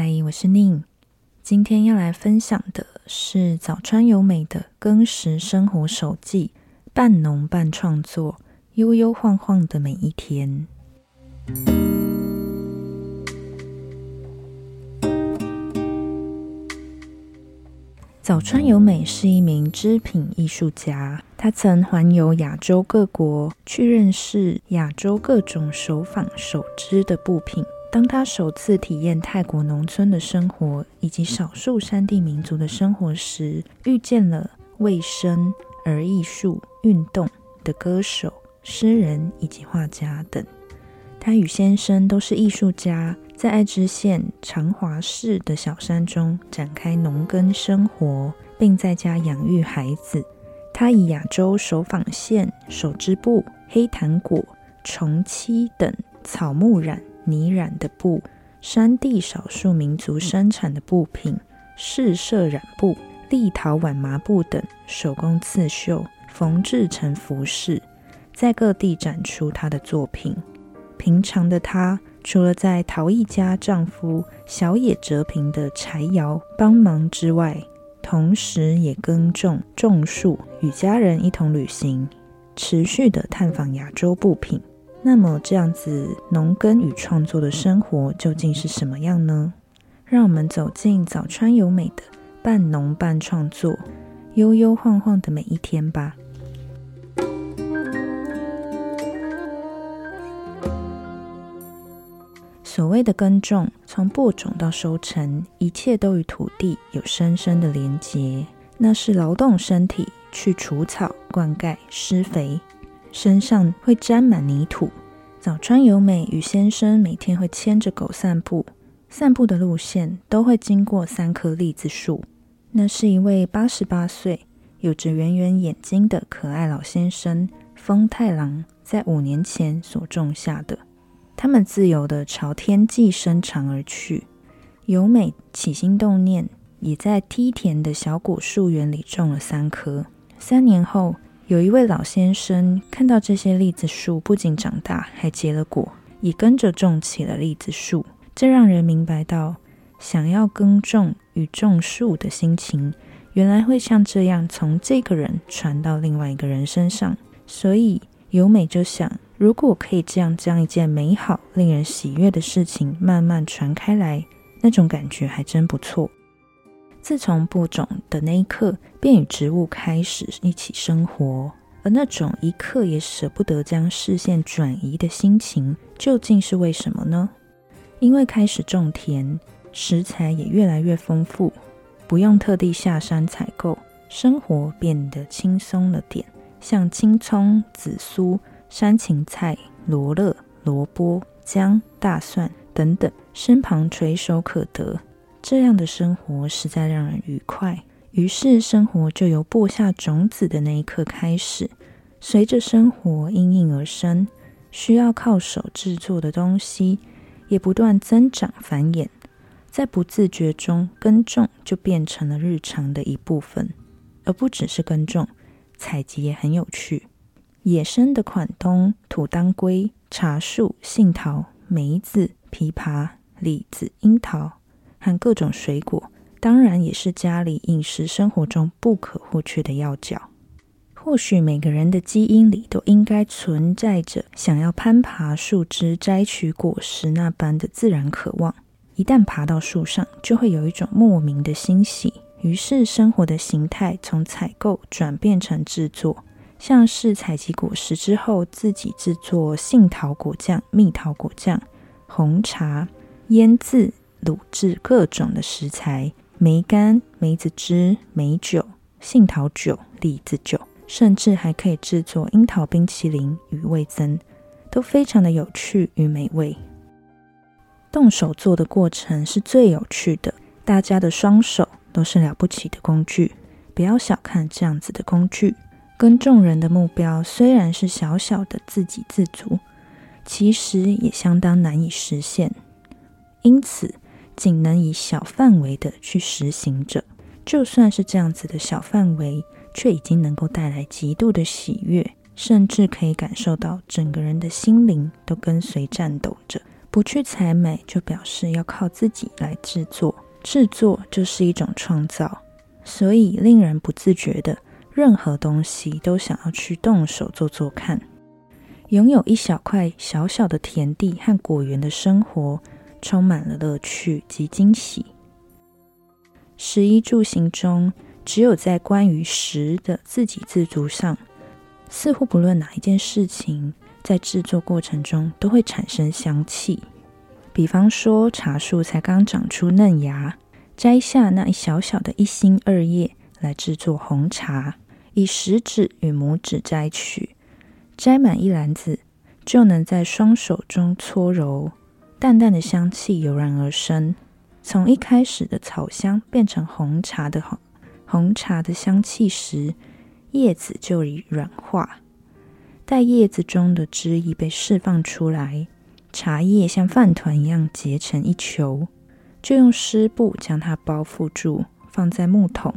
嗨，我是宁。今天要来分享的是早川由美的耕食生活手记，半农半创作，悠悠晃晃的每一天。早川由美是一名织品艺术家，她曾环游亚洲各国，去认识亚洲各种手纺手织的布品。当他首次体验泰国农村的生活以及少数山地民族的生活时，遇见了卫生而艺术运动的歌手、诗人以及画家等。他与先生都是艺术家，在爱知县长华市的小山中展开农耕生活，并在家养育孩子。他以亚洲手纺线、手织布、黑檀果、虫漆等草木染。泥染的布，山地少数民族生产的布品，试色染布、立陶宛麻布等手工刺绣，缝制成服饰，在各地展出她的作品。平常的她，除了在陶艺家丈夫小野哲平的柴窑帮忙之外，同时也耕种、种树，与家人一同旅行，持续的探访亚洲布品。那么，这样子农耕与创作的生活究竟是什么样呢？让我们走进早川由美的半农半创作，悠悠晃晃的每一天吧。所谓的耕种，从播种到收成，一切都与土地有深深的连结。那是劳动身体去除草、灌溉、施肥。身上会沾满泥土。早川由美与先生每天会牵着狗散步，散步的路线都会经过三棵栗子树。那是一位八十八岁、有着圆圆眼睛的可爱老先生风太郎在五年前所种下的。他们自由地朝天际伸长而去。由美起心动念，也在梯田的小果树园里种了三棵。三年后。有一位老先生看到这些栗子树不仅长大，还结了果，也跟着种起了栗子树。这让人明白到，想要耕种与种树的心情，原来会像这样从这个人传到另外一个人身上。所以由美就想，如果可以这样将一件美好、令人喜悦的事情慢慢传开来，那种感觉还真不错。自从播种的那一刻，便与植物开始一起生活，而那种一刻也舍不得将视线转移的心情，究竟是为什么呢？因为开始种田，食材也越来越丰富，不用特地下山采购，生活变得轻松了点。像青葱、紫苏、山芹菜、罗勒、萝卜、姜、大蒜等等，身旁垂手可得。这样的生活实在让人愉快，于是生活就由播下种子的那一刻开始。随着生活应运而生，需要靠手制作的东西也不断增长繁衍，在不自觉中，耕种就变成了日常的一部分。而不只是耕种，采集也很有趣。野生的款冬、土当归、茶树、杏桃、梅子、枇杷、李子、樱桃。和各种水果，当然也是家里饮食生活中不可或缺的要角。或许每个人的基因里都应该存在着想要攀爬树枝摘取果实那般的自然渴望。一旦爬到树上，就会有一种莫名的欣喜。于是，生活的形态从采购转变成制作，像是采集果实之后，自己制作杏桃果酱、蜜桃果酱、红茶、腌制。卤制各种的食材，梅干、梅子汁、梅酒、杏桃酒、栗子酒，甚至还可以制作樱桃冰淇淋与味增，都非常的有趣与美味。动手做的过程是最有趣的，大家的双手都是了不起的工具，不要小看这样子的工具。跟众人的目标虽然是小小的自给自足，其实也相当难以实现，因此。仅能以小范围的去实行着，就算是这样子的小范围，却已经能够带来极度的喜悦，甚至可以感受到整个人的心灵都跟随颤抖着，不去采买，就表示要靠自己来制作。制作就是一种创造，所以令人不自觉的，任何东西都想要去动手做做看。拥有一小块小小的田地和果园的生活，充满了乐趣及惊喜。食衣住行中，只有在关于食的自给自足上，似乎不论哪一件事情，在制作过程中都会产生香气。比方说，茶树才刚长出嫩芽，摘下那一小小的一心二叶来制作红茶，以食指与拇指摘取，摘满一篮子，就能在双手中搓揉，淡淡的香气油然而生。从一开始的草香变成红茶的红红茶的香气时，叶子就已软化，待叶子中的汁液被释放出来。茶叶像饭团一样结成一球，就用湿布将它包覆住，放在木桶，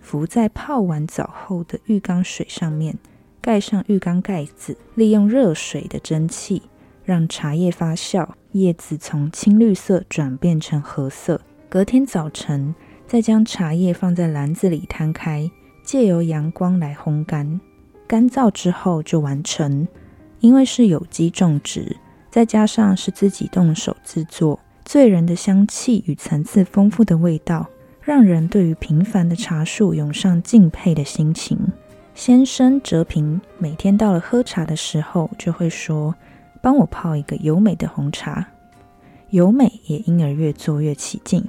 浮在泡完澡后的浴缸水上面，盖上浴缸盖子，利用热水的蒸汽让茶叶发酵，叶子从青绿色转变成褐色。隔天早晨，再将茶叶放在篮子里摊开，借由阳光来烘干，干燥之后就完成。因为是有机种植。再加上是自己动手制作，醉人的香气与层次丰富的味道，让人对于平凡的茶树涌上敬佩的心情。先生哲平每天到了喝茶的时候，就会说：“帮我泡一个优美的红茶。”优美也因而越做越起劲。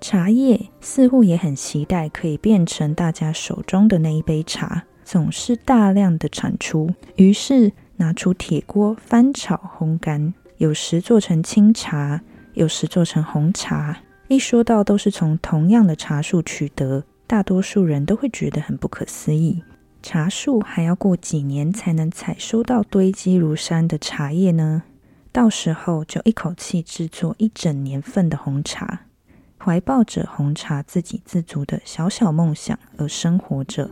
茶叶似乎也很期待可以变成大家手中的那一杯茶，总是大量的产出。于是。拿出铁锅翻炒烘干，有时做成清茶，有时做成红茶。一说到都是从同样的茶树取得，大多数人都会觉得很不可思议。茶树还要过几年才能采收到堆积如山的茶叶呢？到时候就一口气制作一整年份的红茶，怀抱着红茶自给自足的小小梦想而生活着。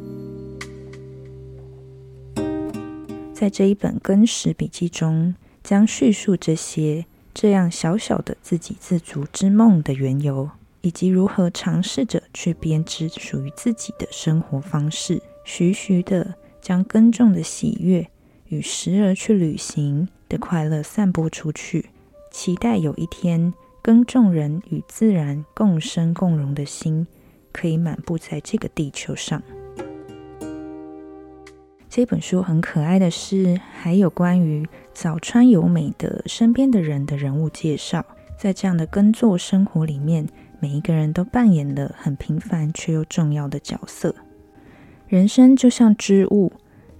在这一本耕食笔记中，将叙述这些这样小小的自给自足之梦的缘由，以及如何尝试着去编织属于自己的生活方式，徐徐的将耕种的喜悦与时而去旅行的快乐散播出去，期待有一天耕种人与自然共生共荣的心，可以满布在这个地球上。这本书很可爱的是，还有关于早川由美的身边的人的人物介绍。在这样的耕作生活里面，每一个人都扮演了很平凡却又重要的角色。人生就像织物，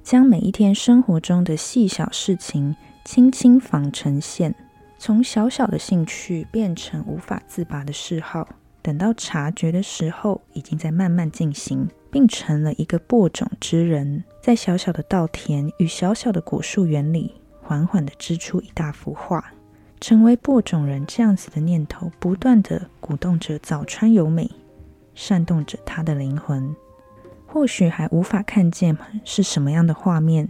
将每一天生活中的细小事情轻轻纺成线，从小小的兴趣变成无法自拔的嗜好。等到察觉的时候，已经在慢慢进行，并成了一个播种之人，在小小的稻田与小小的果树园里，缓缓地织出一大幅画，成为播种人这样子的念头，不断地鼓动着早川由美，煽动着他的灵魂。或许还无法看见是什么样的画面，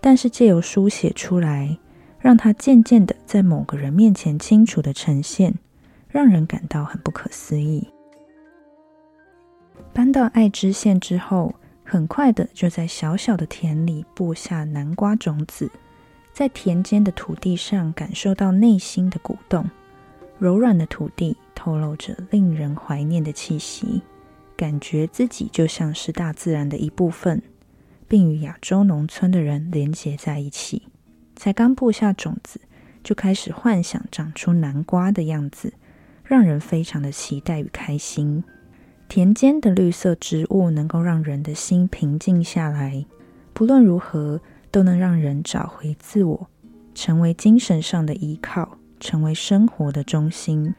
但是借由书写出来，让它渐渐的在某个人面前清楚的呈现。让人感到很不可思议。搬到爱知县之后，很快的就在小小的田里播下南瓜种子，在田间的土地上感受到内心的鼓动。柔软的土地透露着令人怀念的气息，感觉自己就像是大自然的一部分，并与亚洲农村的人连结在一起。才刚播下种子，就开始幻想长出南瓜的样子。让人非常的期待与开心。田间的绿色植物能够让人的心平静下来，不论如何都能让人找回自我，成为精神上的依靠，成为生活的中心。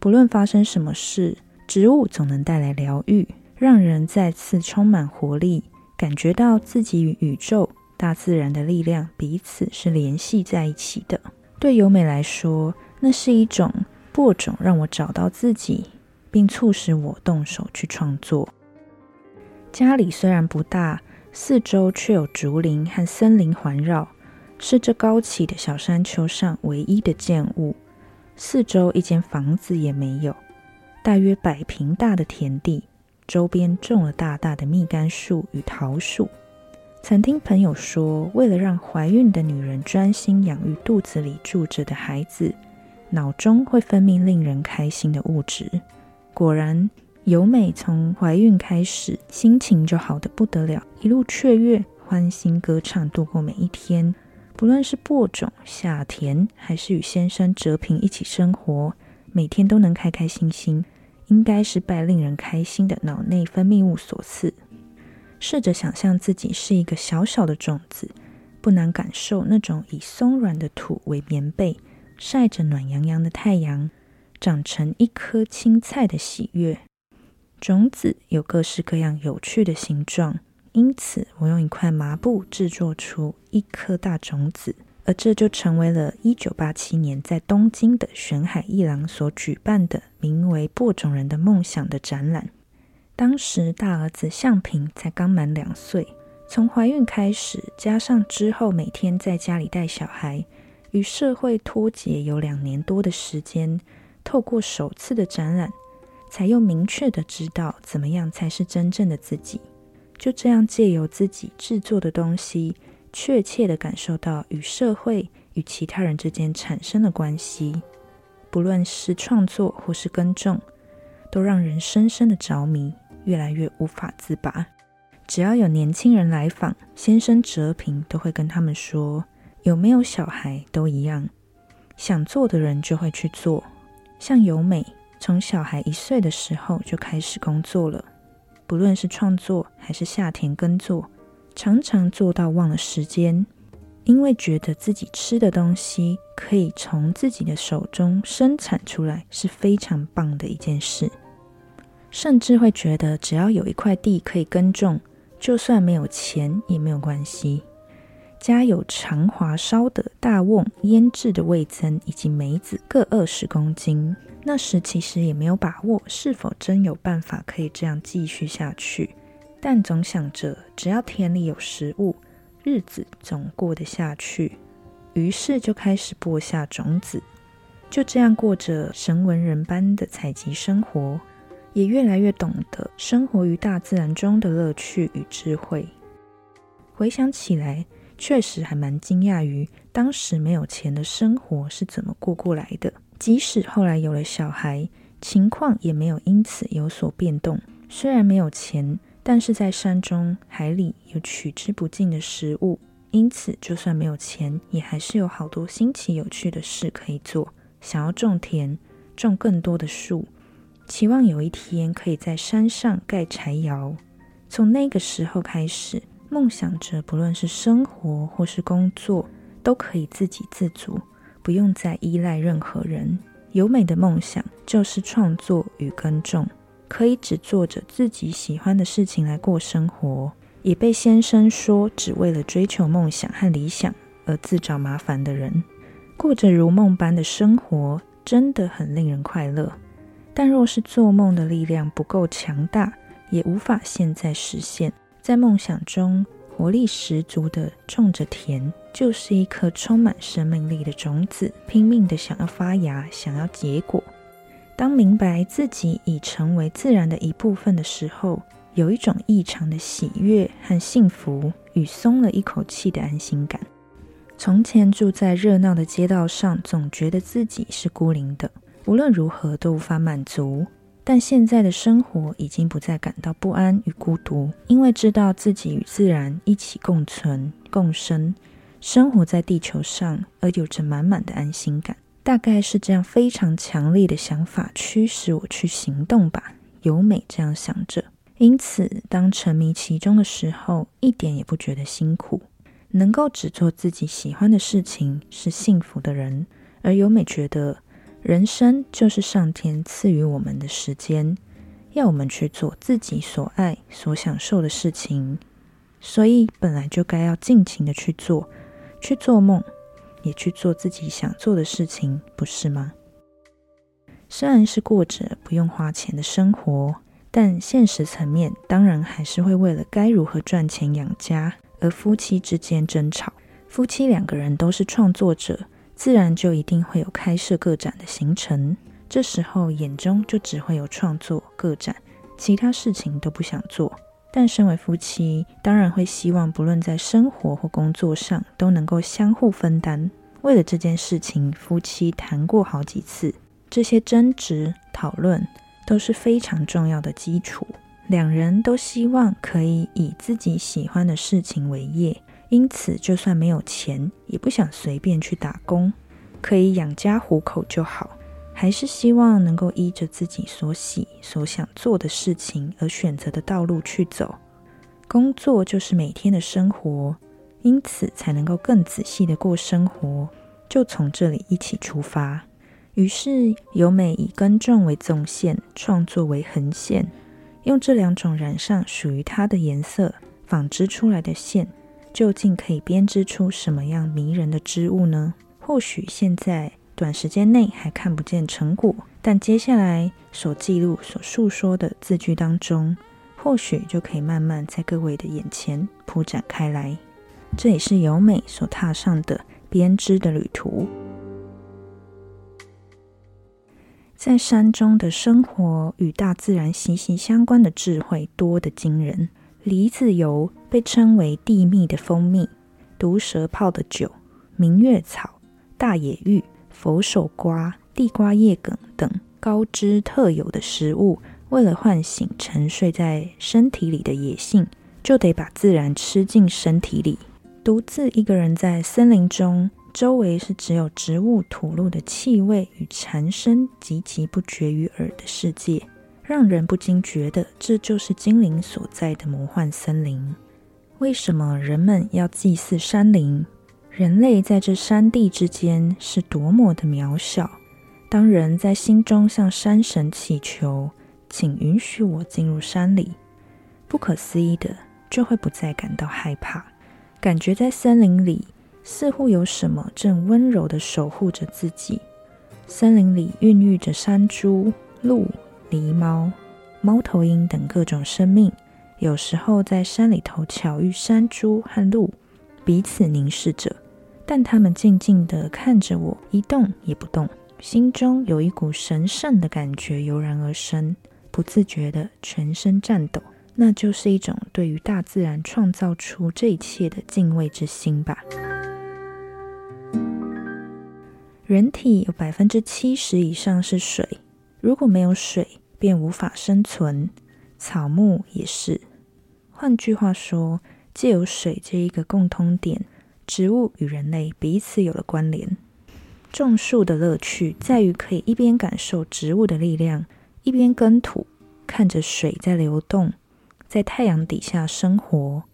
不论发生什么事，植物总能带来疗愈，让人再次充满活力，感觉到自己与宇宙、大自然的力量彼此是联系在一起的。对由美来说，那是一种。播种让我找到自己，并促使我动手去创作。家里虽然不大，四周却有竹林和森林环绕，是这高起的小山丘上唯一的建物。四周一间房子也没有，大约百平大的田地，周边种了大大的蜜柑树与桃树。曾听朋友说，为了让怀孕的女人专心养育肚子里住着的孩子，脑中会分泌令人开心的物质。果然，由美从怀孕开始，心情就好得不得了，一路雀跃、欢欣歌唱，度过每一天。不论是播种、下田，还是与先生哲平一起生活，每天都能开开心心，应该是拜令人开心的脑内分泌物所赐。试着想象自己是一个小小的种子，不难感受那种以松软的土为棉被，晒着暖洋洋的太阳，长成一颗青菜的喜悦。种子有各式各样有趣的形状。因此，我用一块麻布制作出一颗大种子，而这就成为了一九八七年在东京的玄海一郎所举办的名为“播种人的梦想”的展览。当时大儿子向平才刚满两岁，从怀孕开始，加上之后每天在家里带小孩，与社会脱节有两年多的时间，透过首次的展览，才又明确的知道怎么样才是真正的自己。就这样借由自己制作的东西，确切的感受到与社会与其他人之间产生的关系，不论是创作或是耕种，都让人深深的着迷，越来越无法自拔。只要有年轻人来访，先生哲平都会跟他们说，有没有小孩都一样，想做的人就会去做。像由美，从小孩一岁的时候就开始工作了。不论是创作还是下田耕作，常常做到忘了时间，因为觉得自己吃的东西可以从自己的手中生产出来，是非常棒的一件事。甚至会觉得只要有一块地可以耕种，就算没有钱也没有关系。家有长华烧的大瓮、腌制的味增以及梅子各二十公斤。那时其实也没有把握是否真有办法可以这样继续下去，但总想着只要田里有食物，日子总过得下去。于是就开始播下种子，就这样过着神文人般的采集生活，也越来越懂得生活于大自然中的乐趣与智慧。回想起来，确实还蛮惊讶于当时没有钱的生活是怎么过过来的。即使后来有了小孩，情况也没有因此有所变动。虽然没有钱，但是在山中海里有取之不尽的食物，因此就算没有钱，也还是有好多新奇有趣的事可以做。想要种田，种更多的树，期望有一天可以在山上盖柴窑。从那个时候开始，梦想着不论是生活或是工作，都可以自给自足。不用再依赖任何人。由美的梦想就是创作与耕种，可以只做着自己喜欢的事情来过生活。也被先生说只为了追求梦想和理想而自找麻烦的人，过着如梦般的生活，真的很令人快乐。但若是做梦的力量不够强大，也无法现在实现。在梦想中。活力十足的种着田，就是一颗充满生命力的种子，拼命的想要发芽，想要结果。当明白自己已成为自然的一部分的时候，有一种异常的喜悦和幸福，与松了一口气的安心感。从前住在热闹的街道上，总觉得自己是孤零的，无论如何都无法满足。但现在的生活已经不再感到不安与孤独，因为知道自己与自然一起共存共生，生活在地球上，而有着满满的安心感。大概是这样非常强烈的想法驱使我去行动吧。由美这样想着，因此当沉迷其中的时候，一点也不觉得辛苦。能够只做自己喜欢的事情，是幸福的人。而由美觉得。人生就是上天赐予我们的时间，要我们去做自己所爱、所享受的事情，所以本来就该要尽情的去做，去做梦，也去做自己想做的事情，不是吗？虽然是过着不用花钱的生活，但现实层面当然还是会为了该如何赚钱养家而夫妻之间争吵。夫妻两个人都是创作者。自然就一定会有开设个展的行程。这时候眼中就只会有创作、个展，其他事情都不想做。但身为夫妻，当然会希望不论在生活或工作上都能够相互分担。为了这件事情，夫妻谈过好几次，这些争执讨论都是非常重要的基础。两人都希望可以以自己喜欢的事情为业，因此就算没有钱，也不想随便去打工，可以养家糊口就好。还是希望能够依着自己所喜、所想做的事情而选择的道路去走。工作就是每天的生活，因此才能够更仔细的过生活。就从这里一起出发。于是由美以耕种为纵线，创作为横线，用这两种染上属于它的颜色，纺织出来的线，究竟可以编织出什么样迷人的织物呢？或许现在。短时间内还看不见成果，但接下来所记录、所述说的字句当中，或许就可以慢慢在各位的眼前铺展开来。这也是由美所踏上的编织的旅途。在山中的生活与大自然息息相关的智慧多得惊人。梨子油被称为地蜜的蜂蜜，毒蛇泡的酒，明月草、大野芋。佛手瓜、地瓜叶梗等高脂特有的食物，为了唤醒沉睡在身体里的野性，就得把自然吃进身体里。独自一个人在森林中，周围是只有植物吐露的气味与蝉声急急不绝于耳的世界，让人不禁觉得这就是精灵所在的魔幻森林。为什么人们要祭祀山林？人类在这山地之间是多么的渺小。当人在心中向山神祈求，请允许我进入山里，不可思议的就会不再感到害怕，感觉在森林里似乎有什么正温柔的守护着自己。森林里孕育着山猪、鹿、狸猫、猫头鹰等各种生命。有时候在山里头巧遇山猪和鹿。彼此凝视着，但他们静静地看着我，一动也不动。心中有一股神圣的感觉油然而生，不自觉地全身颤抖。那就是一种对于大自然创造出这一切的敬畏之心吧。人体有百分之七十以上是水，如果没有水，便无法生存。草木也是。换句话说。借由水这一个共通点，植物与人类彼此有了关联。种树的乐趣在于可以一边感受植物的力量，一边耕土，看着水在流动，在太阳底下生活。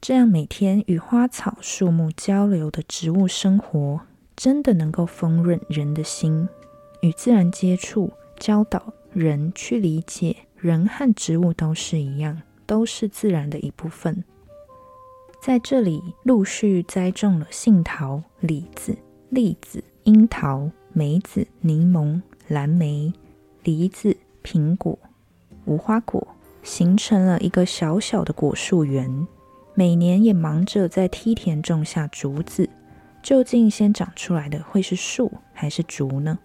这样每天与花草树木交流的植物生活，真的能够丰润人的心。与自然接触，教导人去理解，人和植物都是一样，都是自然的一部分。在这里陆续栽种了杏桃、李子、栗子、樱桃、梅子、柠檬、蓝莓、梨子、苹果、无花果，形成了一个小小的果树园。每年也忙着在梯田种下竹子。究竟先长出来的会是树还是竹呢？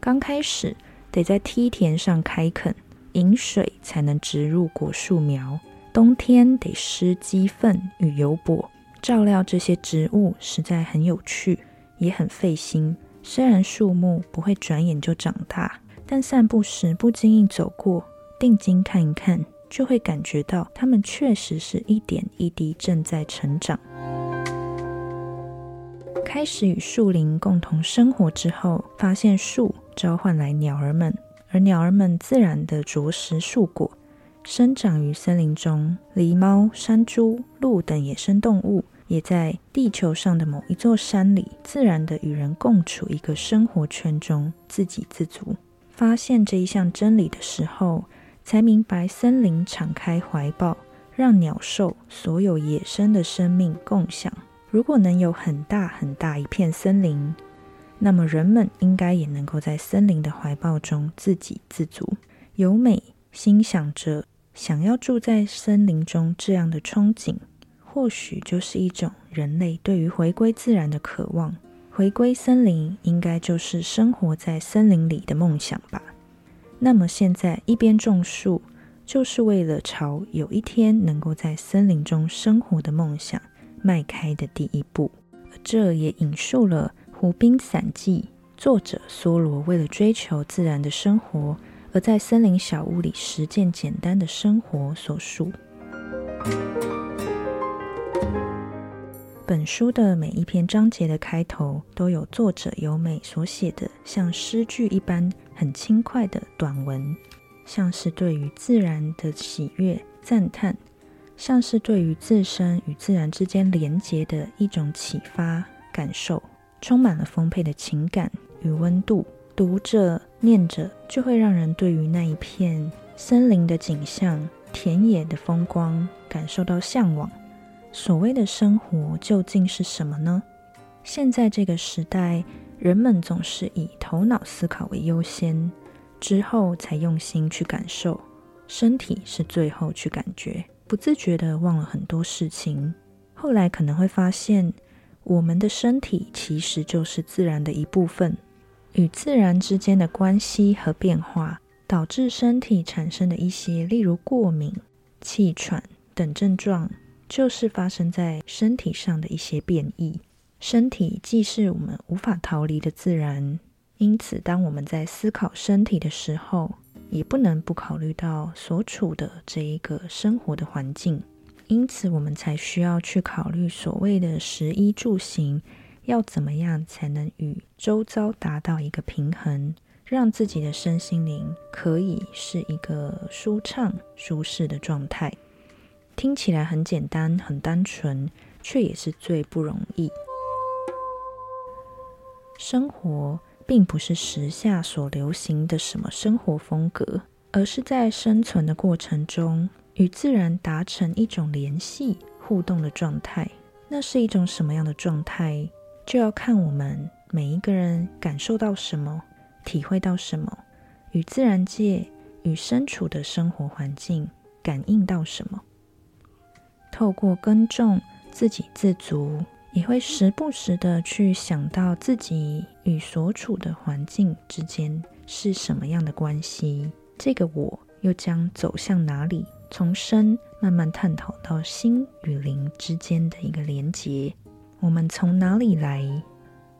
刚开始得在梯田上开垦，引水才能植入果树苗。冬天得施鸡粪与油钵，照料这些植物实在很有趣，也很费心。虽然树木不会转眼就长大，但散步时不经意走过，定睛看一看，就会感觉到它们确实是一点一滴正在成长。开始与树林共同生活之后，发现树召唤来鸟儿们，而鸟儿们自然的啄食树果。生长于森林中，狸猫、山猪、鹿等野生动物，也在地球上的某一座山里，自然的与人共处一个生活圈中，自给自足。发现这一项真理的时候，才明白森林敞开怀抱，让鸟兽所有野生的生命共享。如果能有很大很大一片森林，那么人们应该也能够在森林的怀抱中自给自足。由美心想着。想要住在森林中，这样的憧憬，或许就是一种人类对于回归自然的渴望。回归森林，应该就是生活在森林里的梦想吧。那么现在一边种树，就是为了朝有一天能够在森林中生活的梦想迈开的第一步。这也引述了《湖滨散记》作者梭罗为了追求自然的生活，而在森林小屋里实践简单的生活所述。本书的每一篇章节的开头都有作者由美所写的像诗句一般很轻快的短文，像是对于自然的喜悦赞叹，像是对于自身与自然之间连结的一种启发感受，充满了丰沛的情感与温度。读者念着，就会让人对于那一片森林的景象、田野的风光感受到向往。所谓的生活究竟是什么呢？现在这个时代，人们总是以头脑思考为优先，之后才用心去感受，身体是最后去感觉，不自觉的忘了很多事情。后来可能会发现，我们的身体其实就是自然的一部分，与自然之间的关系和变化，导致身体产生的一些，例如过敏、气喘等症状。就是发生在身体上的一些变异。身体既是我们无法逃离的自然，因此当我们在思考身体的时候，也不能不考虑到所处的这一个生活的环境。因此，我们才需要去考虑所谓的食衣住行，要怎么样才能与周遭达到一个平衡，让自己的身心灵可以是一个舒畅、舒适的状态。听起来很简单、很单纯，却也是最不容易。生活并不是时下所流行的什么生活风格，而是在生存的过程中与自然达成一种联系、互动的状态。那是一种什么样的状态，就要看我们每一个人感受到什么、体会到什么，与自然界、与身处的生活环境感应到什么。透过耕种，自给自足，也会时不时的去想到自己与所处的环境之间是什么样的关系。这个我又将走向哪里？从身慢慢探讨到心与灵之间的一个连结。我们从哪里来？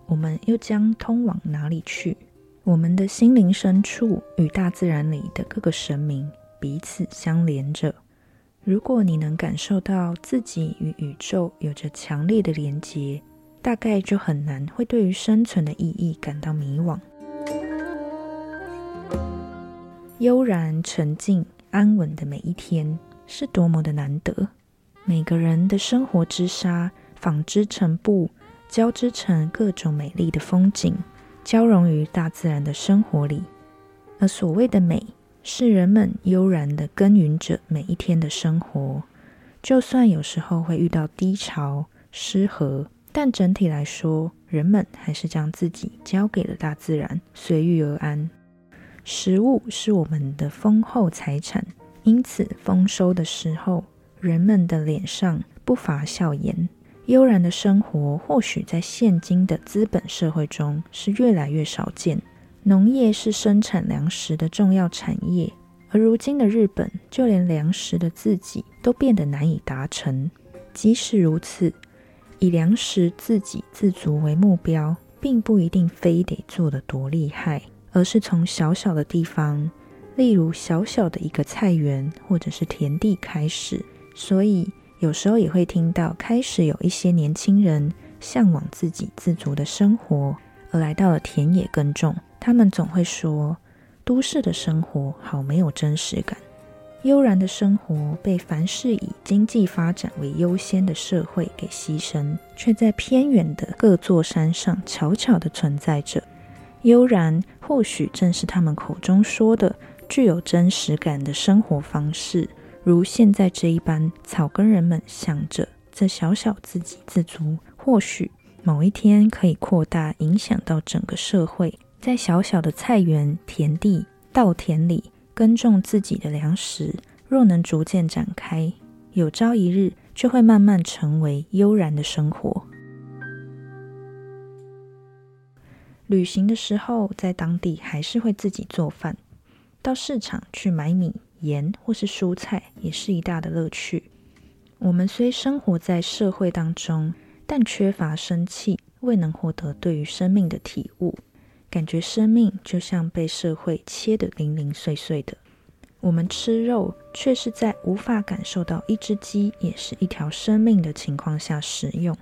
我们又将通往哪里去？我们的心灵深处与大自然里的各个神明彼此相连着。如果你能感受到自己与宇宙有着强烈的连结，大概就很难会对于生存的意义感到迷惘。悠然、沉静、安稳的每一天是多么的难得。每个人的生活之沙纺织成布，交织成各种美丽的风景，交融于大自然的生活里。而所谓的美。是人们悠然的耕耘着每一天的生活，就算有时候会遇到低潮、失和，但整体来说，人们还是将自己交给了大自然，随遇而安。食物是我们的丰厚财产，因此丰收的时候，人们的脸上不乏笑颜。悠然的生活，或许在现今的资本社会中是越来越少见。农业是生产粮食的重要产业，而如今的日本，就连粮食的自给都变得难以达成。即使如此，以粮食自给自足为目标，并不一定非得做得多厉害，而是从小小的地方，例如小小的一个菜园或者是田地开始。所以，有时候也会听到开始有一些年轻人向往自给自足的生活，而来到了田野耕种。他们总会说，都市的生活好没有真实感。悠然的生活被凡事以经济发展为优先的社会给牺牲，却在偏远的各座山上悄悄地存在着。悠然或许正是他们口中说的具有真实感的生活方式，如现在这一般，草根人们想着这小小自给自足，或许某一天可以扩大，影响到整个社会。在小小的菜园、田地、稻田里耕种自己的粮食，若能逐渐展开，有朝一日就会慢慢成为悠然的生活。旅行的时候，在当地还是会自己做饭，到市场去买米、盐或是蔬菜，也是一大的乐趣。我们虽生活在社会当中，但缺乏生气，未能获得对于生命的体悟，感觉生命就像被社会切得零零碎碎的。我们吃肉，却是在无法感受到一只鸡也是一条生命的情况下食用。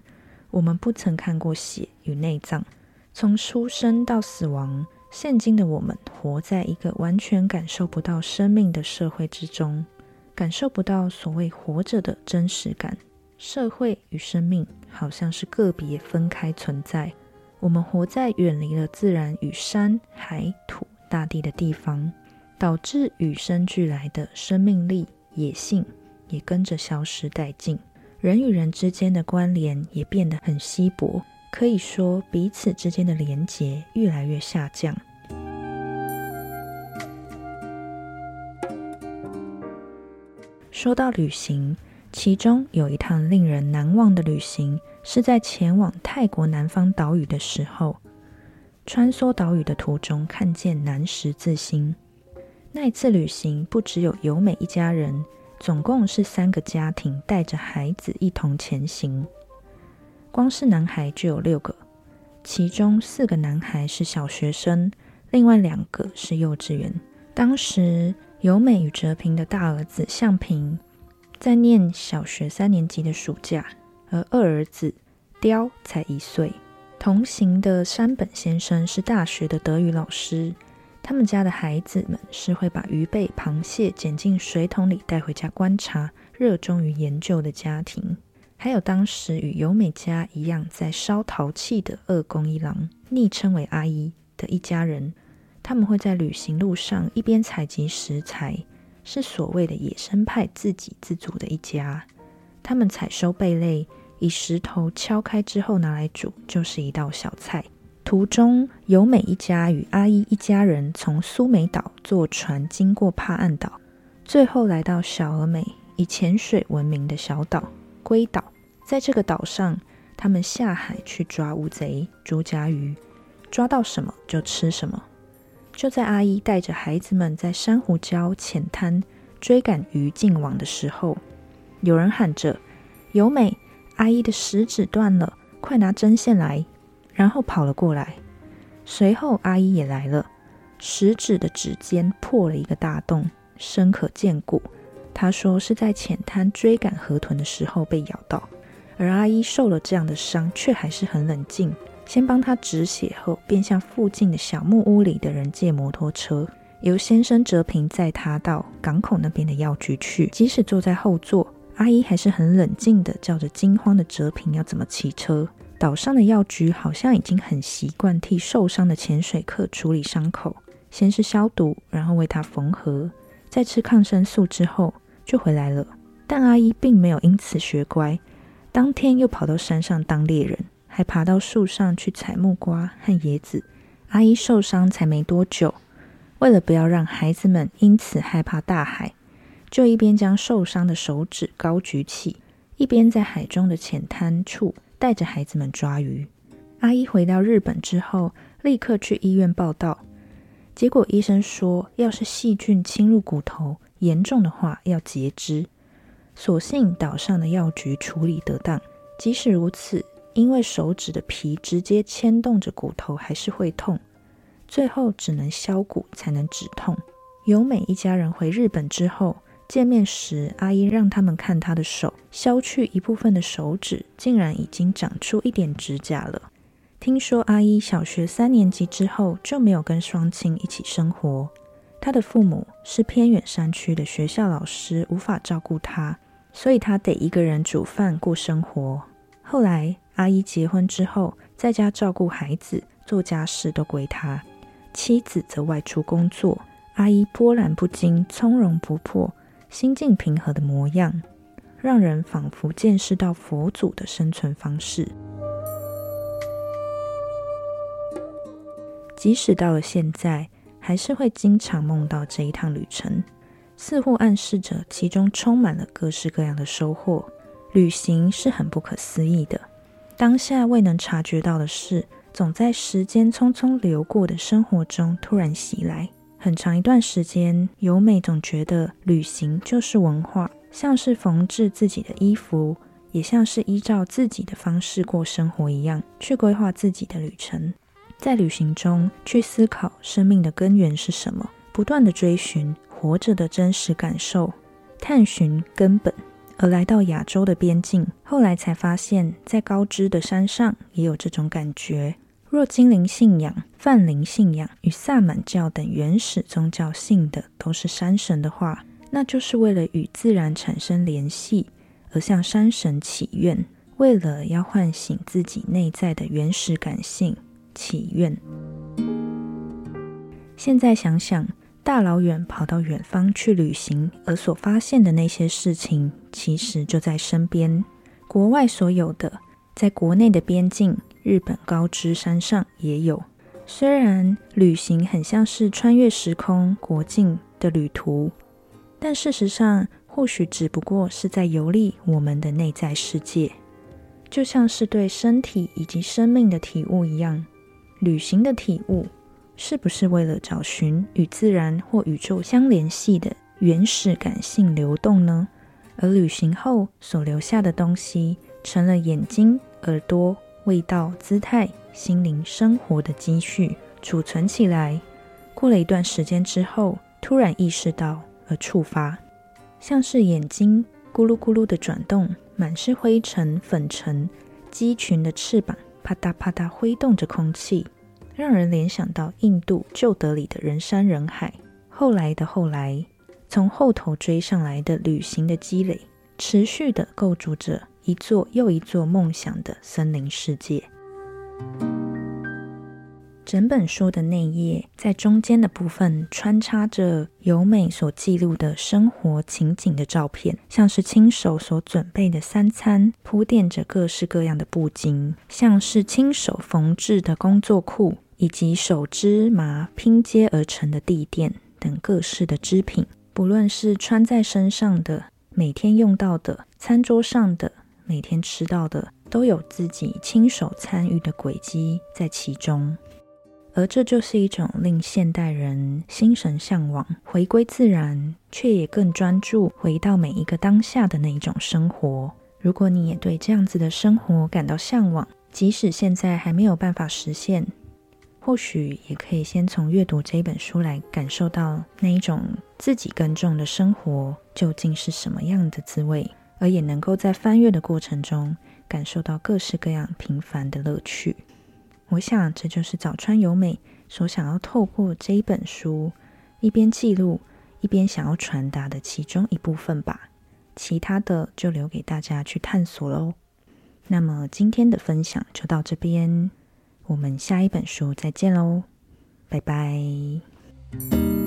我们不曾看过血与内脏，从出生到死亡，现今的我们活在一个完全感受不到生命的社会之中。感受不到所谓活着的真实感，社会与生命好像是个别分开存在。我们活在远离了自然与山海土大地的地方，导致与生俱来的生命力、野性也跟着消失殆尽。人与人之间的关联也变得很稀薄，可以说彼此之间的连结越来越下降。说到旅行，其中有一趟令人难忘的旅行，是在前往泰国南方岛屿的时候，穿梭岛屿的途中看见南十字星。那一次旅行不只有由美一家人，总共是三个家庭带着孩子一同前行。光是男孩就有六个，其中四个男孩是小学生，另外两个是幼稚园。当时。由美与哲平的大儿子向平在念小学三年级的暑假，而二儿子雕才一岁。同行的山本先生是大学的德语老师，他们家的孩子们是会把鱼贝、螃蟹捡进水桶里带回家观察、热衷于研究的家庭。还有当时与由美家一样在烧陶器的二宫一郎，昵称为阿姨的一家人。他们会在旅行路上一边采集食材，是所谓的野生派自给自足的一家。他们采收贝类，以石头敲开之后拿来煮，就是一道小菜。途中，由美一家与阿依一家人从苏梅岛坐船经过帕岸岛，最后来到小而美以潜水闻名的小岛龟岛。在这个岛上，他们下海去抓乌贼、竹夹鱼，抓到什么就吃什么。就在阿姨带着孩子们在珊瑚礁浅滩追赶鱼进网的时候，有人喊着：“由美，阿姨的食指断了，快拿针线来！”然后跑了过来。随后阿姨也来了，食指的指尖破了一个大洞，深可见骨。她说是在浅滩追赶河豚的时候被咬到，而阿姨受了这样的伤，却还是很冷静。先帮他止血后，便向附近的小木屋里的人借摩托车，由先生哲平载他到港口那边的药局去。即使坐在后座，阿姨还是很冷静的叫着惊慌的哲平要怎么骑车。岛上的药局好像已经很习惯替受伤的潜水客处理伤口，先是消毒，然后为他缝合，在吃抗生素之后就回来了。但阿姨并没有因此学乖，当天又跑到山上当猎人。还爬到树上去采木瓜和椰子。阿姨受伤才没多久，为了不要让孩子们因此害怕大海，就一边将受伤的手指高举起，一边在海中的浅滩处带着孩子们抓鱼。阿姨回到日本之后，立刻去医院报道，结果医生说，要是细菌侵入骨头，严重的话要截肢。所幸岛上的药局处理得当，即使如此。因为手指的皮直接牵动着骨头，还是会痛。最后只能削骨才能止痛。由美一家人回日本之后见面时，阿姨让他们看她的手，削去一部分的手指，竟然已经长出一点指甲了。听说阿姨小学三年级之后就没有跟双亲一起生活，他的父母是偏远山区的学校老师，无法照顾他，所以他得一个人煮饭过生活。后来。阿姨结婚之后，在家照顾孩子、做家事都归他，妻子则外出工作。阿姨波澜不惊、从容不迫、心境平和的模样，让人仿佛见识到佛祖的生存方式。即使到了现在，还是会经常梦到这一趟旅程，似乎暗示着其中充满了各式各样的收获。旅行是很不可思议的。当下未能察觉到的事，总在时间匆匆流过的生活中突然袭来。很长一段时间，由美总觉得旅行就是文化，像是缝制自己的衣服，也像是依照自己的方式过生活一样，去规划自己的旅程。在旅行中，去思考生命的根源是什么，不断的追寻活着的真实感受，探寻根本。而来到亚洲的边境，后来才发现，在高知的山上也有这种感觉。若精灵信仰、泛灵信仰与萨满教等原始宗教信的都是山神的话，那就是为了与自然产生联系而向山神祈愿，为了要唤醒自己内在的原始感性祈愿。现在想想，大老远跑到远方去旅行，而所发现的那些事情，其实就在身边。国外所有的，在国内的边境。日本高知山上也有，虽然旅行很像是穿越时空国境的旅途，但事实上或许只不过是在游历我们的内在世界，就像是对身体以及生命的体悟一样。旅行的体悟是不是为了找寻与自然或宇宙相联系的原始感性流动呢？而旅行后所留下的东西，成了眼睛、耳朵。味道、姿态、心灵、生活的积蓄储存起来，过了一段时间之后，突然意识到而触发，像是眼睛咕噜咕噜的转动，满是灰尘、粉尘，鸡群的翅膀啪嗒啪嗒挥动着空气，让人联想到印度旧德里的人山人海。后来的后来，从后头追上来的旅行的积累，持续的构筑着。一座又一座梦想的森林世界。整本书的内页，在中间的部分穿插着由美所记录的生活情景的照片，像是亲手所准备的三餐，铺垫着各式各样的布巾，像是亲手缝制的工作裤，以及手织麻拼接而成的地垫等各式的织品。不论是穿在身上的、每天用到的、餐桌上的。每天吃到的都有自己亲手参与的轨迹在其中，而这就是一种令现代人心神向往、回归自然，却也更专注回到每一个当下的那一种生活。如果你也对这样子的生活感到向往，即使现在还没有办法实现，或许也可以先从阅读这本书来感受到那一种自己耕种的生活究竟是什么样的滋味。而也能够在翻阅的过程中感受到各式各样平凡的乐趣。我想，这就是早川由美所想要透过这一本书一边记录一边想要传达的其中一部分吧。其他的就留给大家去探索喽。那么今天的分享就到这边，我们下一本书再见喽，拜拜。